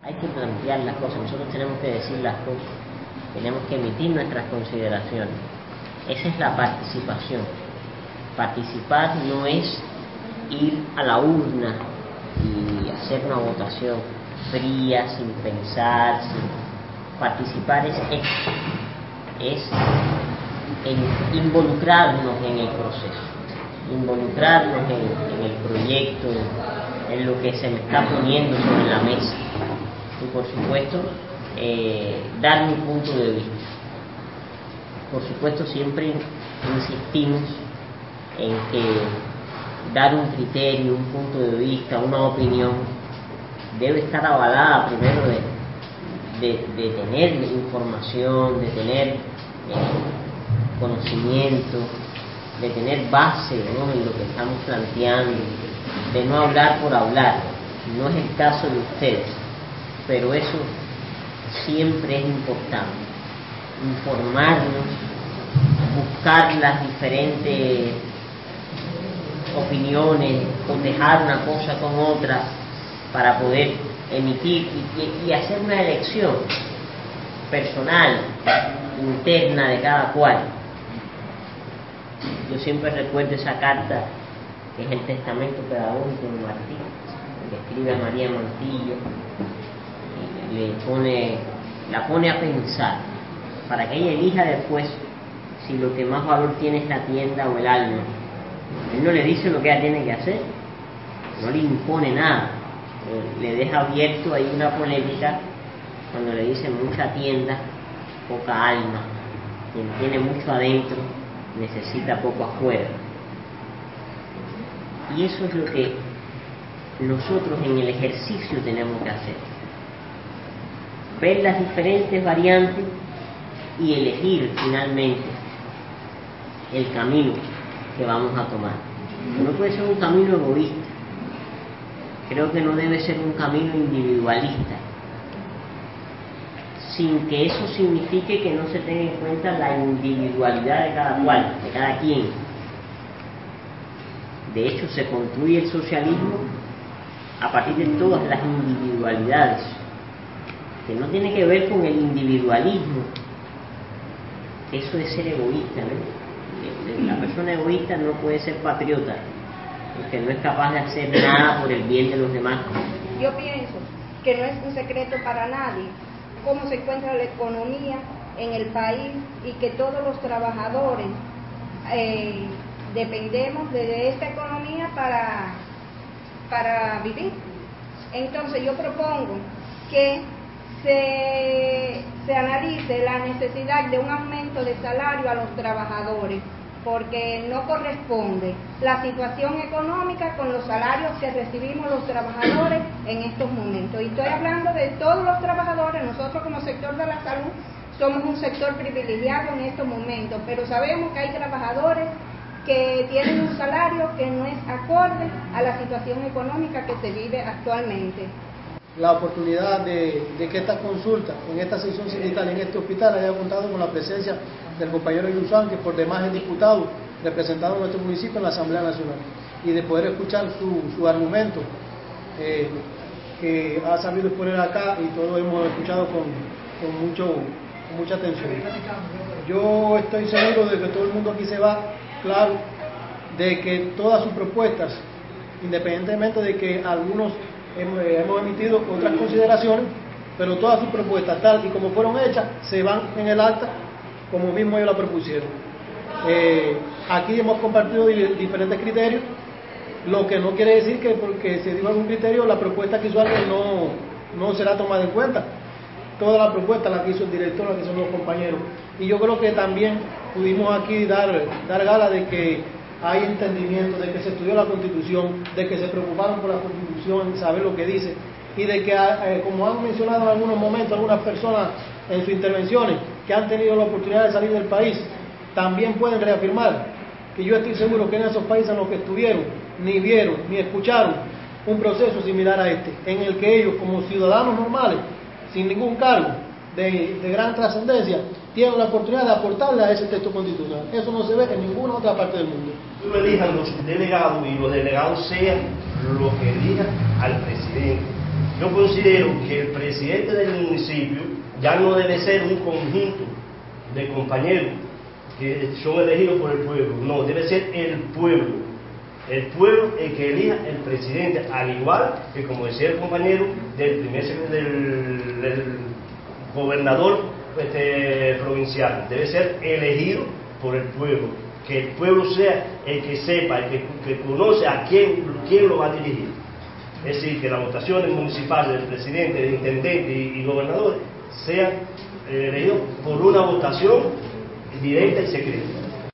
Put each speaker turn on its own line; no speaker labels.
Hay que plantear las cosas, nosotros tenemos que decir las cosas, tenemos que emitir nuestras consideraciones. Esa es la participación. Participar no es ir a la urna y hacer una votación fría, sin pensar, participar. Es esto, es involucrarnos en el proceso, involucrarnos en, el proyecto, en, lo que se me está poniendo sobre la mesa y por supuesto eh, dar mi punto de vista. Por supuesto siempre insistimos en que dar un criterio, un punto de vista, una opinión, debe estar avalada primero de, de, tener información, de tener eh, conocimiento, de tener base en lo que estamos planteando, de no hablar por hablar. No es el caso de ustedes, pero eso siempre es importante. Informarnos, buscar las diferentes opiniones, cotejar una cosa con otra para poder emitir y, hacer una elección personal, interna de cada cual. Yo siempre recuerdo esa carta que es el testamento pedagógico de Martín, que escribe a María Montillo, le pone, la pone a pensar, para que ella elija después si lo que más valor tiene es la tienda o el alma. Él no le dice lo que ella tiene que hacer, no le impone nada, le deja abierto ahí una polémica cuando le dice mucha tienda, poca alma. Quien tiene mucho adentro necesita poco afuera. Y eso es lo que nosotros en el ejercicio tenemos que hacer. Ver las diferentes variantes y elegir finalmente el camino que vamos a tomar. No puede ser un camino egoísta. Creo que no debe ser un camino individualista, sin que eso signifique que no se tenga en cuenta la individualidad de cada cual, de cada quien. De hecho, se construye el socialismo a partir de todas las individualidades, que no tiene que ver con el individualismo. Eso es ser egoísta, ¿no? la persona egoísta no puede ser patriota, porque no es capaz de hacer nada por el bien de los demás.
Yo pienso que no es un secreto para nadie cómo se encuentra la economía en el país y que todos los trabajadores eh, dependemos de esta economía para, para vivir. Entonces yo propongo que se, se analice la necesidad de un aumento de salario a los trabajadores porque no corresponde la situación económica con los salarios que recibimos los trabajadores en estos momentos. Y estoy hablando de todos los trabajadores, nosotros como sector de la salud somos un sector privilegiado en estos momentos, pero sabemos que hay trabajadores que tienen un salario que no es acorde a la situación económica que se vive actualmente
la oportunidad de, que esta consulta, en esta sesión sindical, en este hospital, haya contado con la presencia del compañero Yusán, que por demás es diputado representado en nuestro municipio en la Asamblea Nacional, y de poder escuchar su, argumento, eh, que ha sabido exponer acá y todos hemos escuchado con, mucho, mucha atención. Yo estoy seguro de que todo el mundo aquí se va claro de que todas sus propuestas, independientemente de que algunos hemos, emitido otras consideraciones, pero todas sus propuestas, tal y como fueron hechas, se van en el acta como mismo ellos la propusieron. Eh, aquí hemos compartido diferentes criterios, lo que no quiere decir que porque se dio algún criterio, la propuesta que hizo alguien no, no será tomada en cuenta. Toda la propuesta la que hizo el director, la que hicieron los compañeros. Y yo creo que también pudimos aquí dar, dar gala de que hay entendimiento de que se estudió la Constitución, de que se preocuparon por la Constitución, saber lo que dice, y de que, eh, como han mencionado en algunos momentos algunas personas en sus intervenciones, que han tenido la oportunidad de salir del país, también pueden reafirmar que yo estoy seguro que en esos países en los que estuvieron, ni vieron, ni escucharon un proceso similar a este, en el que ellos, como ciudadanos normales, sin ningún cargo de, de gran trascendencia, tienen la oportunidad de aportarle a ese texto constitucional. Eso no se ve en ninguna otra parte del mundo.
Tú elijas los delegados y los delegados sean los que elijan al presidente. yo considero que el presidente del municipio ya no debe ser un conjunto de compañeros que son elegidos por el pueblo, no, debe ser el pueblo. El pueblo el que elija el presidente, al igual que, como decía el compañero, del primer del, del gobernador este, provincial, debe ser elegido por el pueblo. Que el pueblo sea el que sepa, el que, conoce a quién, quién lo va a dirigir. Es decir, que las votaciones municipales del presidente, del intendente y, gobernador sean eh, elegidos por una votación directa y secreta.